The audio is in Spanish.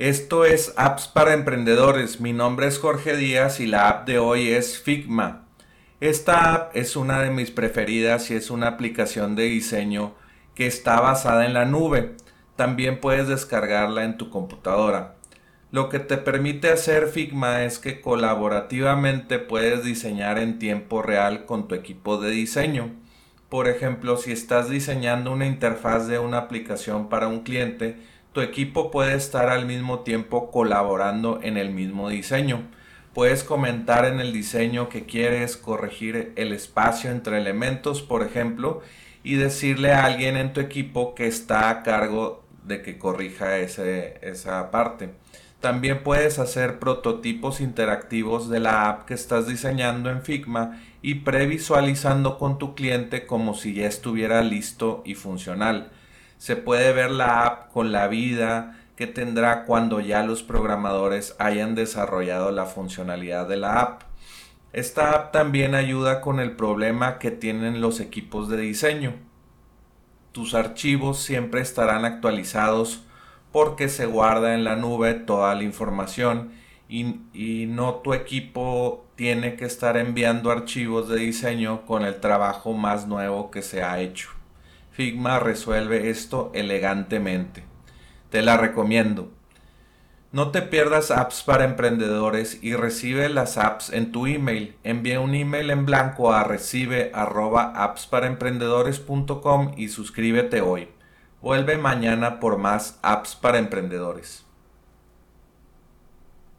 Esto es Apps para Emprendedores. Mi nombre es Jorge Díaz y la app de hoy es Figma. Esta app es una de mis preferidas y es una aplicación de diseño que está basada en la nube. También puedes descargarla en tu computadora. Lo que te permite hacer Figma es que colaborativamente puedes diseñar en tiempo real con tu equipo de diseño. Por ejemplo, si estás diseñando una interfaz de una aplicación para un cliente, tu equipo puede estar al mismo tiempo colaborando en el mismo diseño. Puedes comentar en el diseño que quieres corregir el espacio entre elementos, por ejemplo, y decirle a alguien en tu equipo que está a cargo de que corrija esa parte. También puedes hacer prototipos interactivos de la app que estás diseñando en Figma y previsualizando con tu cliente como si ya estuviera listo y funcional se puede ver la app con la vida que tendrá cuando ya los programadores hayan desarrollado la funcionalidad de la app. Esta app también ayuda con el problema que tienen los equipos de diseño. Tus archivos siempre estarán actualizados porque se guarda en la nube toda la información y, y, no tu equipo tiene que estar enviando archivos de diseño con el trabajo más nuevo que se ha hecho. Figma resuelve esto elegantemente. Te la recomiendo. No te pierdas apps para emprendedores y recibe las apps en tu email. Envía un email en blanco a recibe y suscríbete hoy. Vuelve mañana por más apps para emprendedores.